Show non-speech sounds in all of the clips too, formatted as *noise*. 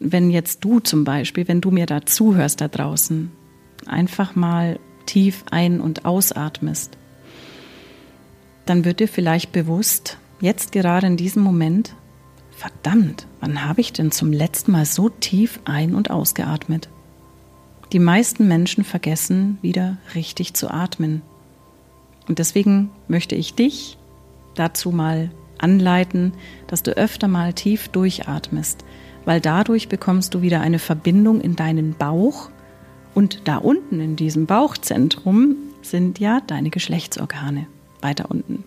wenn jetzt du zum Beispiel, wenn du mir da zuhörst da draußen, einfach mal tief ein- und ausatmest, dann wird dir vielleicht bewusst, jetzt gerade in diesem Moment, verdammt, wann habe ich denn zum letzten Mal so tief ein- und ausgeatmet? Die meisten Menschen vergessen wieder richtig zu atmen. Und deswegen möchte ich dich dazu mal anleiten, dass du öfter mal tief durchatmest, weil dadurch bekommst du wieder eine Verbindung in deinen Bauch und da unten in diesem Bauchzentrum sind ja deine Geschlechtsorgane weiter unten.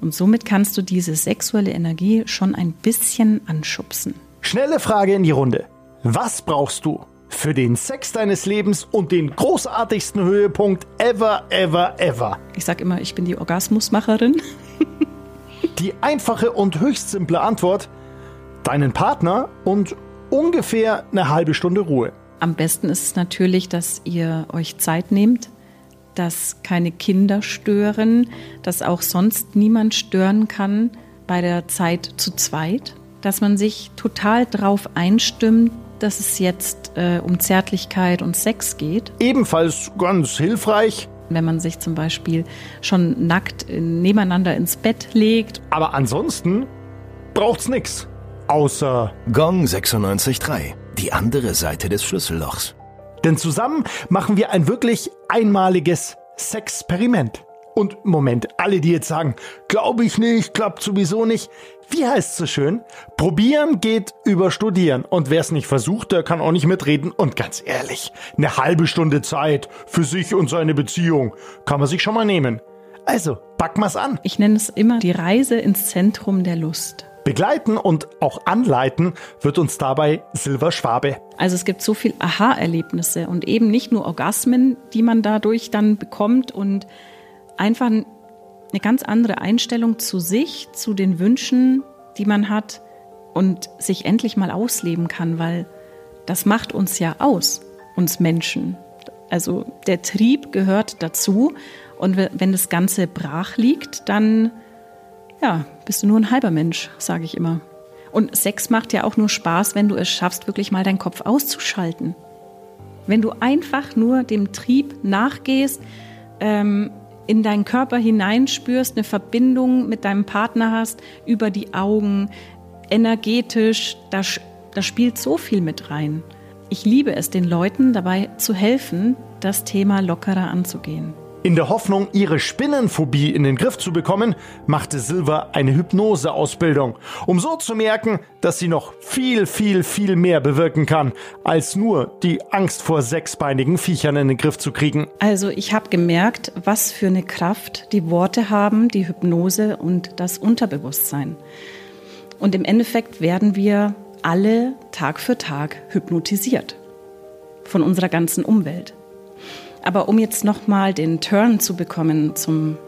Und somit kannst du diese sexuelle Energie schon ein bisschen anschubsen. Schnelle Frage in die Runde. Was brauchst du für den Sex deines Lebens und den großartigsten Höhepunkt ever, ever, ever? Ich sag immer, ich bin die Orgasmusmacherin. die einfache und höchst simple Antwort: deinen Partner und ungefähr eine halbe Stunde Ruhe. Am besten ist es natürlich, dass ihr euch Zeit nehmt, dass keine Kinder stören, dass auch sonst niemand stören kann bei der Zeit zu zweit, dass man sich total drauf einstimmt, dass es jetzt äh, um Zärtlichkeit und Sex geht. Ebenfalls ganz hilfreich. Wenn man sich zum Beispiel schon nackt nebeneinander ins Bett legt. Aber ansonsten braucht's nix. Außer Gong 96.3, die andere Seite des Schlüssellochs. Denn zusammen machen wir ein wirklich einmaliges Sexperiment. Und Moment, alle, die jetzt sagen, glaube ich nicht, klappt sowieso nicht. Wie heißt es so schön? Probieren geht über Studieren. Und wer es nicht versucht, der kann auch nicht mitreden. Und ganz ehrlich, eine halbe Stunde Zeit für sich und seine Beziehung kann man sich schon mal nehmen. Also, packen wir's an. Ich nenne es immer die Reise ins Zentrum der Lust. Begleiten und auch anleiten wird uns dabei Silver Schwabe. Also es gibt so viel Aha-Erlebnisse und eben nicht nur Orgasmen, die man dadurch dann bekommt und einfach eine ganz andere Einstellung zu sich, zu den Wünschen, die man hat und sich endlich mal ausleben kann, weil das macht uns ja aus, uns Menschen. Also der Trieb gehört dazu und wenn das Ganze brach liegt, dann ja, bist du nur ein halber Mensch, sage ich immer. Und Sex macht ja auch nur Spaß, wenn du es schaffst, wirklich mal deinen Kopf auszuschalten. Wenn du einfach nur dem Trieb nachgehst, ähm, in deinen Körper hineinspürst, eine Verbindung mit deinem Partner hast, über die Augen, energetisch, da, da spielt so viel mit rein. Ich liebe es, den Leuten dabei zu helfen, das Thema lockerer anzugehen. In der Hoffnung, ihre Spinnenphobie in den Griff zu bekommen, machte Silver eine Hypnoseausbildung, um so zu merken, dass sie noch viel, viel, viel mehr bewirken kann, als nur die Angst vor sechsbeinigen Viechern in den Griff zu kriegen. Also ich habe gemerkt, was für eine Kraft die Worte haben, die Hypnose und das Unterbewusstsein. Und im Endeffekt werden wir alle Tag für Tag hypnotisiert von unserer ganzen Umwelt. Aber um jetzt nochmal den Turn zu bekommen zum,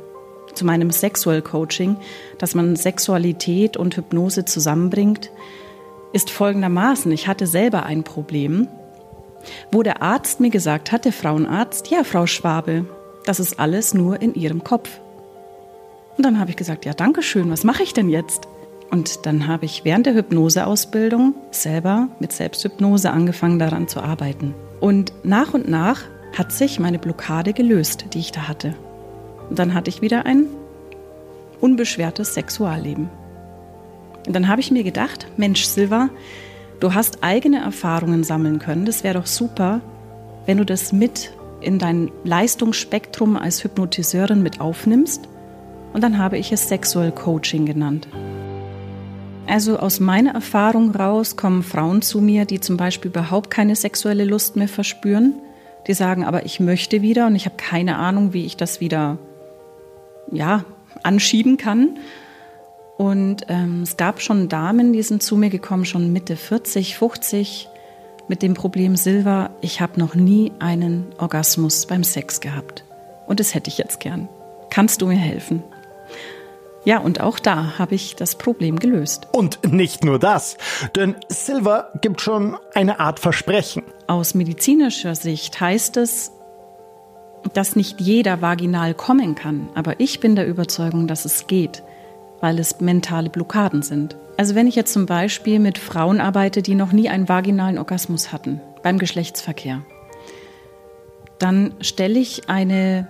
zu meinem Sexual Coaching, dass man Sexualität und Hypnose zusammenbringt, ist folgendermaßen. Ich hatte selber ein Problem, wo der Arzt mir gesagt hat, der Frauenarzt, ja, Frau Schwabe, das ist alles nur in Ihrem Kopf. Und dann habe ich gesagt, ja, danke schön, was mache ich denn jetzt? Und dann habe ich während der Hypnoseausbildung selber mit Selbsthypnose angefangen daran zu arbeiten. Und nach und nach hat sich meine Blockade gelöst, die ich da hatte. Und dann hatte ich wieder ein unbeschwertes Sexualleben. Und dann habe ich mir gedacht, Mensch, Silva, du hast eigene Erfahrungen sammeln können. Das wäre doch super, wenn du das mit in dein Leistungsspektrum als Hypnotiseurin mit aufnimmst. Und dann habe ich es Sexual Coaching genannt. Also aus meiner Erfahrung raus kommen Frauen zu mir, die zum Beispiel überhaupt keine sexuelle Lust mehr verspüren die sagen, aber ich möchte wieder und ich habe keine Ahnung, wie ich das wieder ja, anschieben kann. Und ähm, es gab schon Damen, die sind zu mir gekommen, schon Mitte 40, 50, mit dem Problem Silva, ich habe noch nie einen Orgasmus beim Sex gehabt. Und das hätte ich jetzt gern. Kannst du mir helfen? Ja, und auch da habe ich das Problem gelöst. Und nicht nur das, denn Silver gibt schon eine Art Versprechen. Aus medizinischer Sicht heißt es, dass nicht jeder vaginal kommen kann, aber ich bin der Überzeugung, dass es geht. weil es mentale Blockaden sind. Also wenn ich jetzt zum Beispiel mit Frauen arbeite, die noch nie einen vaginalen Orgasmus hatten beim Geschlechtsverkehr, dann stelle ich eine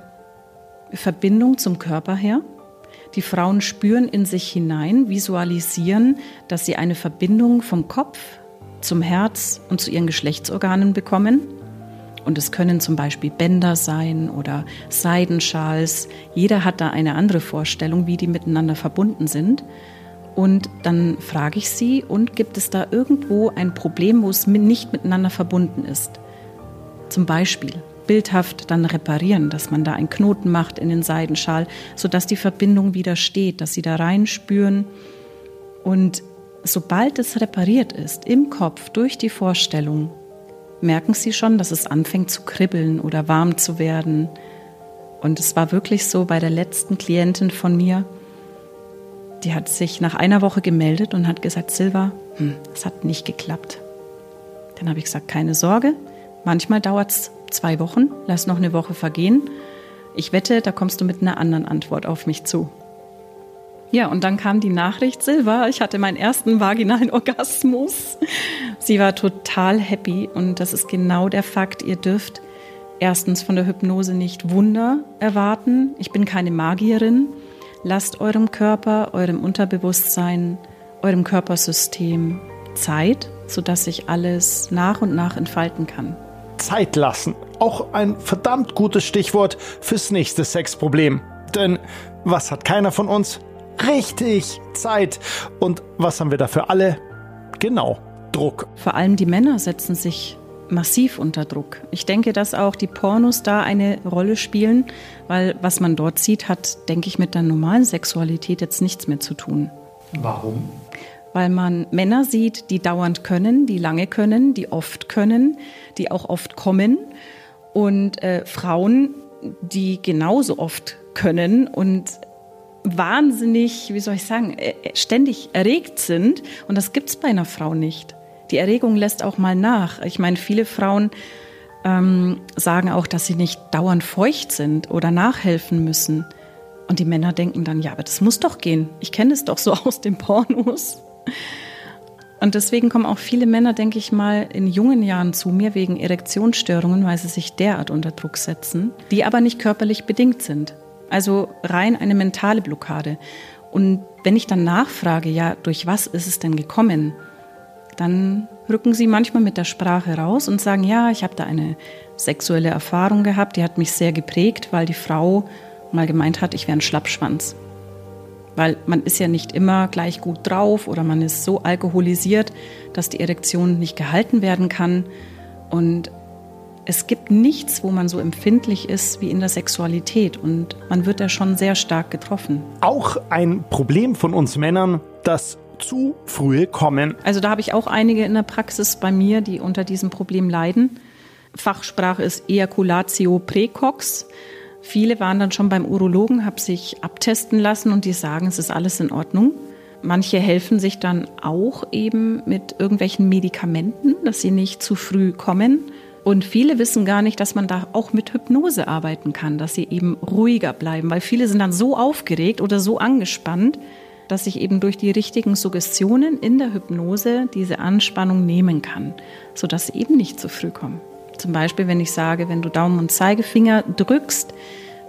Verbindung zum Körper her. Die Frauen spüren in sich hinein, visualisieren, dass sie eine Verbindung vom Kopf zum Herz und zu ihren Geschlechtsorganen bekommen. Und es können zum Beispiel Bänder sein oder Seidenschals. Jeder hat da eine andere Vorstellung, wie die miteinander verbunden sind. Und dann frage ich sie, und gibt es da irgendwo ein Problem, wo es nicht miteinander verbunden ist? Zum Beispiel bildhaft dann reparieren, dass man da einen Knoten macht in den Seidenschal, sodass die Verbindung wieder steht, dass sie da reinspüren. Und sobald es repariert ist, im Kopf, durch die Vorstellung, merken sie schon, dass es anfängt zu kribbeln oder warm zu werden. Und es war wirklich so bei der letzten Klientin von mir, die hat sich nach einer Woche gemeldet und hat gesagt, Silva, hm, es hat nicht geklappt. Dann habe ich gesagt, keine Sorge, manchmal dauert es zwei Wochen, lass noch eine Woche vergehen. Ich wette, da kommst du mit einer anderen Antwort auf mich zu. Ja, und dann kam die Nachricht, Silva, ich hatte meinen ersten vaginalen *laughs* Orgasmus. Sie war total happy und das ist genau der Fakt. Ihr dürft erstens von der Hypnose nicht Wunder erwarten. Ich bin keine Magierin. Lasst eurem Körper, eurem Unterbewusstsein, eurem Körpersystem Zeit, sodass sich alles nach und nach entfalten kann. Zeit lassen. Auch ein verdammt gutes Stichwort fürs nächste Sexproblem. Denn was hat keiner von uns? Richtig, Zeit. Und was haben wir dafür alle? Genau, Druck. Vor allem die Männer setzen sich massiv unter Druck. Ich denke, dass auch die Pornos da eine Rolle spielen, weil was man dort sieht, hat, denke ich, mit der normalen Sexualität jetzt nichts mehr zu tun. Warum? Weil man Männer sieht, die dauernd können, die lange können, die oft können, die auch oft kommen und äh, Frauen, die genauso oft können und wahnsinnig, wie soll ich sagen, äh, ständig erregt sind. Und das gibt es bei einer Frau nicht. Die Erregung lässt auch mal nach. Ich meine, viele Frauen ähm, sagen auch, dass sie nicht dauernd feucht sind oder nachhelfen müssen. Und die Männer denken dann, ja, aber das muss doch gehen. Ich kenne es doch so *laughs* aus den Pornos. Und deswegen kommen auch viele Männer, denke ich mal, in jungen Jahren zu mir wegen Erektionsstörungen, weil sie sich derart unter Druck setzen, die aber nicht körperlich bedingt sind. Also rein eine mentale Blockade. Und wenn ich dann nachfrage, ja, durch was ist es denn gekommen, dann rücken sie manchmal mit der Sprache raus und sagen, ja, ich habe da eine sexuelle Erfahrung gehabt, die hat mich sehr geprägt, weil die Frau mal gemeint hat, ich wäre ein Schlappschwanz. Weil man ist ja nicht immer gleich gut drauf oder man ist so alkoholisiert, dass die Erektion nicht gehalten werden kann. Und es gibt nichts, wo man so empfindlich ist wie in der Sexualität und man wird da schon sehr stark getroffen. Auch ein Problem von uns Männern, das zu frühe Kommen. Also da habe ich auch einige in der Praxis bei mir, die unter diesem Problem leiden. Fachsprache ist Ejaculatio precox. Viele waren dann schon beim Urologen, haben sich abtesten lassen und die sagen, es ist alles in Ordnung. Manche helfen sich dann auch eben mit irgendwelchen Medikamenten, dass sie nicht zu früh kommen. Und viele wissen gar nicht, dass man da auch mit Hypnose arbeiten kann, dass sie eben ruhiger bleiben, weil viele sind dann so aufgeregt oder so angespannt, dass ich eben durch die richtigen Suggestionen in der Hypnose diese Anspannung nehmen kann, sodass sie eben nicht zu früh kommen. Zum Beispiel, wenn ich sage, wenn du Daumen und Zeigefinger drückst,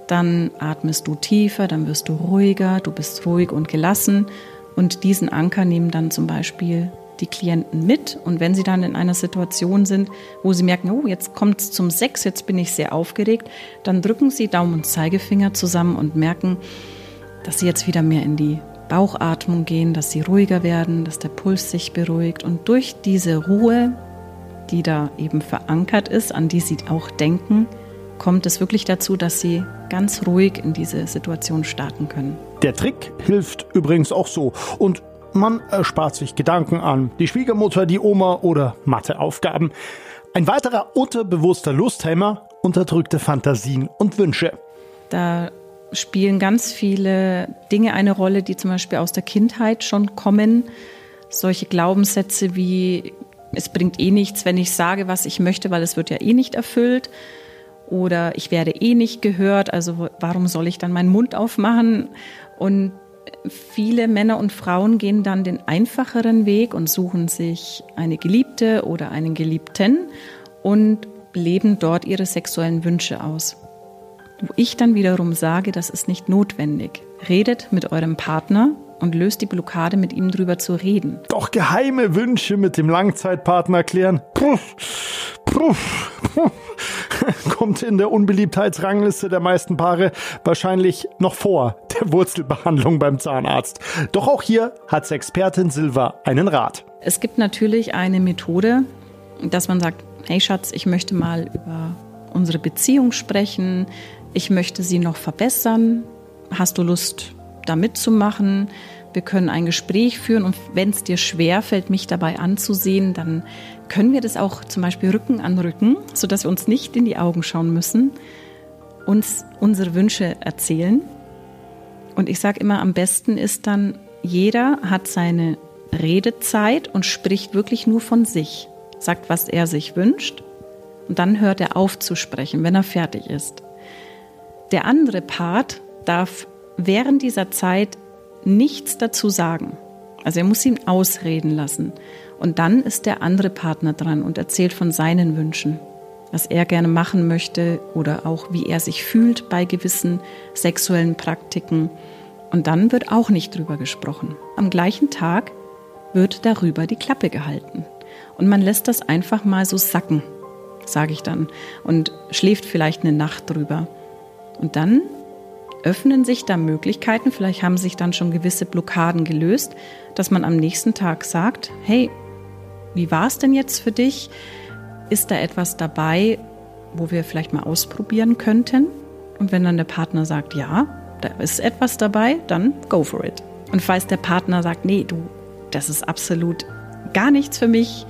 dann atmest du tiefer, dann wirst du ruhiger, du bist ruhig und gelassen. Und diesen Anker nehmen dann zum Beispiel die Klienten mit und wenn sie dann in einer Situation sind, wo sie merken, oh, jetzt kommt es zum Sex, jetzt bin ich sehr aufgeregt, dann drücken sie Daumen und Zeigefinger zusammen und merken, dass sie jetzt wieder mehr in die Bauchatmung gehen, dass sie ruhiger werden, dass der Puls sich beruhigt und durch diese Ruhe, die da eben verankert ist, an die sie auch denken, kommt es wirklich dazu, dass sie ganz ruhig in diese Situation starten können. Der Trick hilft übrigens auch so und man erspart sich Gedanken an die Schwiegermutter, die Oma oder Matheaufgaben. Ein weiterer unterbewusster Lusthemmer, unterdrückte Fantasien und Wünsche. Da spielen ganz viele Dinge eine Rolle, die zum Beispiel aus der Kindheit schon kommen. Solche Glaubenssätze wie, es bringt eh nichts, wenn ich sage, was ich möchte, weil es wird ja eh nicht erfüllt. Oder ich werde eh nicht gehört, also warum soll ich dann meinen Mund aufmachen? Und viele Männer und Frauen gehen dann den einfacheren Weg und suchen sich eine Geliebte oder einen Geliebten und leben dort ihre sexuellen Wünsche aus. Wo ich dann wiederum sage, das ist nicht notwendig. Redet mit eurem Partner und löst die Blockade, mit ihm drüber zu reden. Doch geheime Wünsche mit dem Langzeitpartner klären. Puff, puff, puff. *laughs* Kommt in der Unbeliebtheitsrangliste der meisten Paare wahrscheinlich noch vor der Wurzelbehandlung beim Zahnarzt. Doch auch hier hat Expertin Silva einen Rat. Es gibt natürlich eine Methode, dass man sagt, hey Schatz, ich möchte mal über unsere Beziehung sprechen, ich möchte sie noch verbessern. Hast du Lust, da mitzumachen? Wir können ein Gespräch führen und wenn es dir schwer fällt, mich dabei anzusehen, dann können wir das auch zum Beispiel Rücken an Rücken, sodass wir uns nicht in die Augen schauen müssen, uns unsere Wünsche erzählen. Und ich sage immer, am besten ist dann, jeder hat seine Redezeit und spricht wirklich nur von sich, sagt, was er sich wünscht und dann hört er auf zu sprechen, wenn er fertig ist. Der andere Part darf während dieser Zeit nichts dazu sagen. Also er muss ihn ausreden lassen. Und dann ist der andere Partner dran und erzählt von seinen Wünschen, was er gerne machen möchte oder auch wie er sich fühlt bei gewissen sexuellen Praktiken. Und dann wird auch nicht drüber gesprochen. Am gleichen Tag wird darüber die Klappe gehalten. Und man lässt das einfach mal so sacken, sage ich dann, und schläft vielleicht eine Nacht drüber. Und dann öffnen sich da Möglichkeiten, vielleicht haben sich dann schon gewisse Blockaden gelöst, dass man am nächsten Tag sagt, hey, wie war es denn jetzt für dich? Ist da etwas dabei, wo wir vielleicht mal ausprobieren könnten? Und wenn dann der Partner sagt, ja, da ist etwas dabei, dann go for it. Und falls der Partner sagt, nee, du, das ist absolut gar nichts für mich,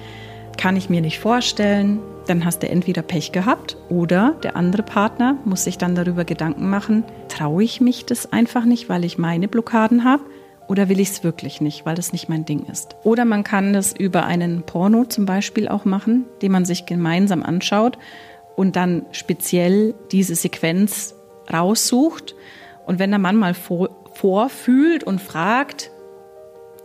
kann ich mir nicht vorstellen, dann hast du entweder Pech gehabt oder der andere Partner muss sich dann darüber Gedanken machen, traue ich mich das einfach nicht, weil ich meine Blockaden habe oder will ich es wirklich nicht, weil das nicht mein Ding ist. Oder man kann das über einen Porno zum Beispiel auch machen, den man sich gemeinsam anschaut und dann speziell diese Sequenz raussucht. Und wenn der Mann mal vor, vorfühlt und fragt,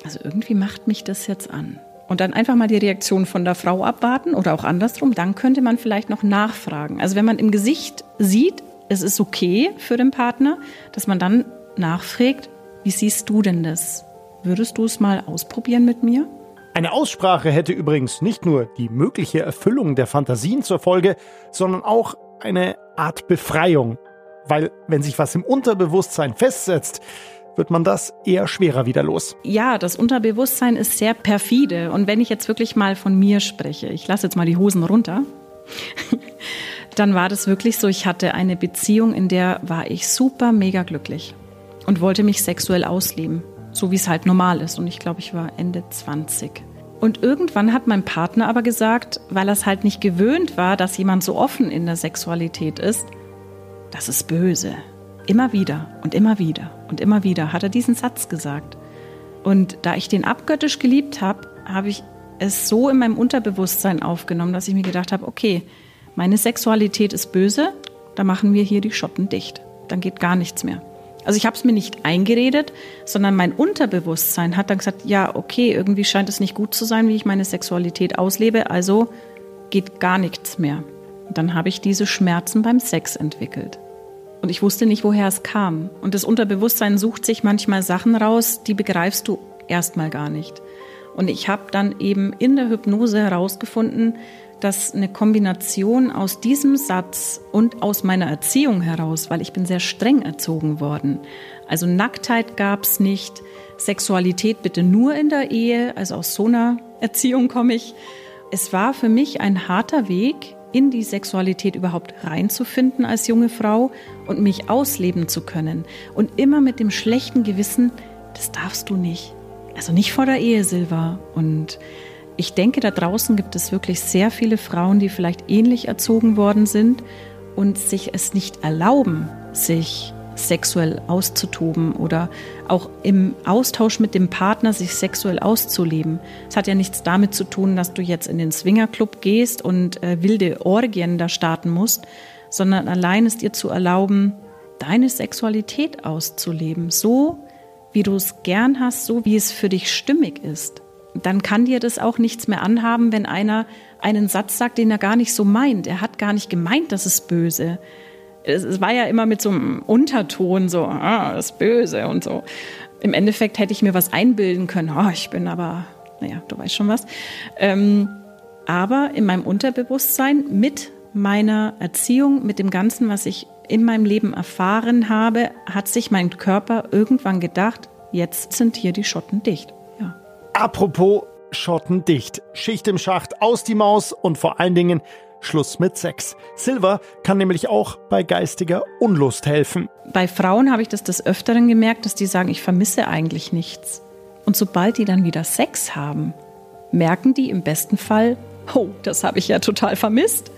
also irgendwie macht mich das jetzt an und dann einfach mal die Reaktion von der Frau abwarten oder auch andersrum, dann könnte man vielleicht noch nachfragen. Also wenn man im Gesicht sieht, es ist okay für den Partner, dass man dann nachfragt, wie siehst du denn das? Würdest du es mal ausprobieren mit mir? Eine Aussprache hätte übrigens nicht nur die mögliche Erfüllung der Fantasien zur Folge, sondern auch eine Art Befreiung. Weil wenn sich was im Unterbewusstsein festsetzt, wird man das eher schwerer wieder los. Ja, das Unterbewusstsein ist sehr perfide. Und wenn ich jetzt wirklich mal von mir spreche, ich lasse jetzt mal die Hosen runter, *laughs* dann war das wirklich so, ich hatte eine Beziehung, in der war ich super mega glücklich und wollte mich sexuell ausleben, so wie es halt normal ist. Und ich glaube, ich war Ende 20. Und irgendwann hat mein Partner aber gesagt, weil er es halt nicht gewöhnt war, dass jemand so offen in der Sexualität ist, das ist böse. Immer wieder und immer wieder und immer wieder hat er diesen Satz gesagt. Und da ich den abgöttisch geliebt habe, habe ich es so in meinem Unterbewusstsein aufgenommen, dass ich mir gedacht habe, okay, meine Sexualität ist böse, da machen wir hier die Schotten dicht. Dann geht gar nichts mehr. Also ich habe es mir nicht eingeredet, sondern mein Unterbewusstsein hat dann gesagt, ja, okay, irgendwie scheint es nicht gut zu sein, wie ich meine Sexualität auslebe, also geht gar nichts mehr. Und dann habe ich diese Schmerzen beim Sex entwickelt. Und ich wusste nicht, woher es kam. Und das Unterbewusstsein sucht sich manchmal Sachen raus, die begreifst du erstmal gar nicht. Und ich habe dann eben in der Hypnose herausgefunden, dass eine Kombination aus diesem Satz und aus meiner Erziehung heraus, weil ich bin sehr streng erzogen worden. Also Nacktheit gab es nicht, Sexualität bitte nur in der Ehe, also aus so einer Erziehung komme ich. Es war für mich ein harter Weg, in die Sexualität überhaupt reinzufinden als junge Frau und mich ausleben zu können. Und immer mit dem schlechten Gewissen, das darfst du nicht. Also nicht vor der Ehe, Silva. Und ich denke, da draußen gibt es wirklich sehr viele Frauen, die vielleicht ähnlich erzogen worden sind und sich es nicht erlauben, sich sexuell auszutoben oder auch im Austausch mit dem Partner sich sexuell auszuleben. Es hat ja nichts damit zu tun, dass du jetzt in den Swingerclub gehst und äh, wilde Orgien da starten musst, sondern allein ist dir zu erlauben, deine Sexualität auszuleben, so wie du es gern hast, so wie es für dich stimmig ist, dann kann dir das auch nichts mehr anhaben, wenn einer einen Satz sagt, den er gar nicht so meint. Er hat gar nicht gemeint, das ist böse. Es war ja immer mit so einem Unterton, so, ah, das ist böse und so. Im Endeffekt hätte ich mir was einbilden können. Oh, ich bin aber, naja, du weißt schon was. Ähm, aber in meinem Unterbewusstsein mit meiner Erziehung, mit dem Ganzen, was ich in meinem Leben erfahren habe, hat sich mein Körper irgendwann gedacht, jetzt sind hier die Schotten dicht. Apropos Schotten dicht. Schicht im Schacht, aus die Maus und vor allen Dingen Schluss mit Sex. Silver kann nämlich auch bei geistiger Unlust helfen. Bei Frauen habe ich das des Öfteren gemerkt, dass die sagen, ich vermisse eigentlich nichts. Und sobald die dann wieder Sex haben, merken die im besten Fall, oh, das habe ich ja total vermisst.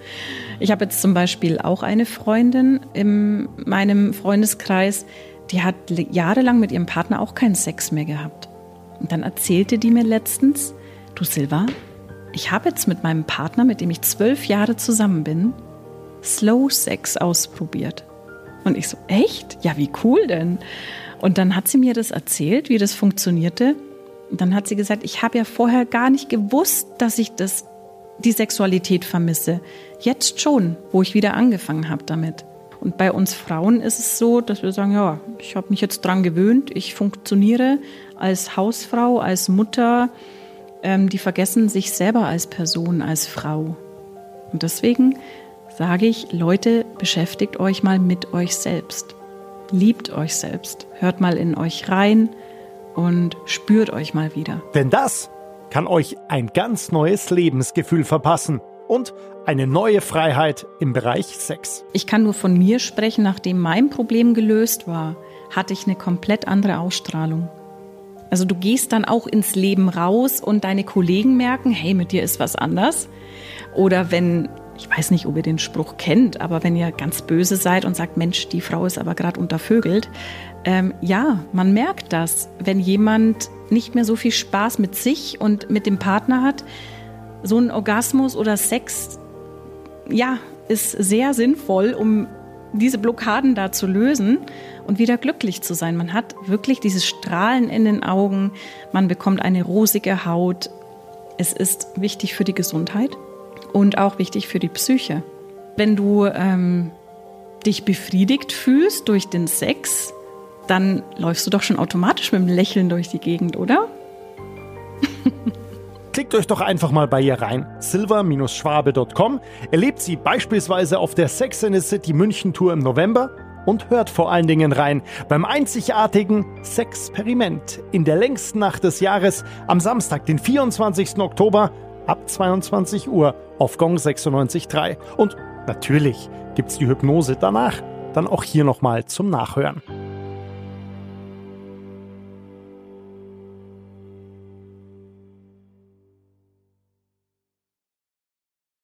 Ich habe jetzt zum Beispiel auch eine Freundin in meinem Freundeskreis, die hat jahrelang mit ihrem Partner auch keinen Sex mehr gehabt. Und dann erzählte die mir letztens, du Silva, ich habe jetzt mit meinem Partner, mit dem ich zwölf Jahre zusammen bin, Slow Sex ausprobiert. Und ich so, echt? Ja, wie cool denn? Und dann hat sie mir das erzählt, wie das funktionierte. Und dann hat sie gesagt, ich habe ja vorher gar nicht gewusst, dass ich das, die Sexualität vermisse. Jetzt schon, wo ich wieder angefangen habe damit. Und bei uns Frauen ist es so, dass wir sagen, ja, ich habe mich jetzt dran gewöhnt, ich funktioniere als Hausfrau, als Mutter, ähm, die vergessen sich selber als Person, als Frau. Und deswegen sage ich, Leute, beschäftigt euch mal mit euch selbst. Liebt euch selbst. Hört mal in euch rein und spürt euch mal wieder. Denn das kann euch ein ganz neues Lebensgefühl verpassen und eine neue Freiheit im Bereich Sex. Ich kann nur von mir sprechen, nachdem mein Problem gelöst war, hatte ich eine komplett andere Ausstrahlung. Also du gehst dann auch ins Leben raus und deine Kollegen merken, hey, mit dir ist was anders. Oder wenn, ich weiß nicht, ob ihr den Spruch kennt, aber wenn ihr ganz böse seid und sagt, Mensch, die Frau ist aber gerade untervögelt, ähm, ja, man merkt das, wenn jemand nicht mehr so viel Spaß mit sich und mit dem Partner hat, so ein Orgasmus oder Sex, ja, ist sehr sinnvoll, um diese Blockaden da zu lösen und wieder glücklich zu sein. Man hat wirklich dieses Strahlen in den Augen, man bekommt eine rosige Haut. Es ist wichtig für die Gesundheit und auch wichtig für die Psyche. Wenn du ähm, dich befriedigt fühlst durch den Sex, dann läufst du doch schon automatisch mit einem Lächeln durch die Gegend, oder? *laughs* Klickt euch doch einfach mal bei ihr rein. silver-schwabe.com. Erlebt sie beispielsweise auf der Sex in the City München Tour im November und hört vor allen Dingen rein beim einzigartigen Sexperiment in der längsten Nacht des Jahres am Samstag, den 24. Oktober ab 22 Uhr auf Gong 96.3. Und natürlich gibt's die Hypnose danach dann auch hier nochmal zum Nachhören.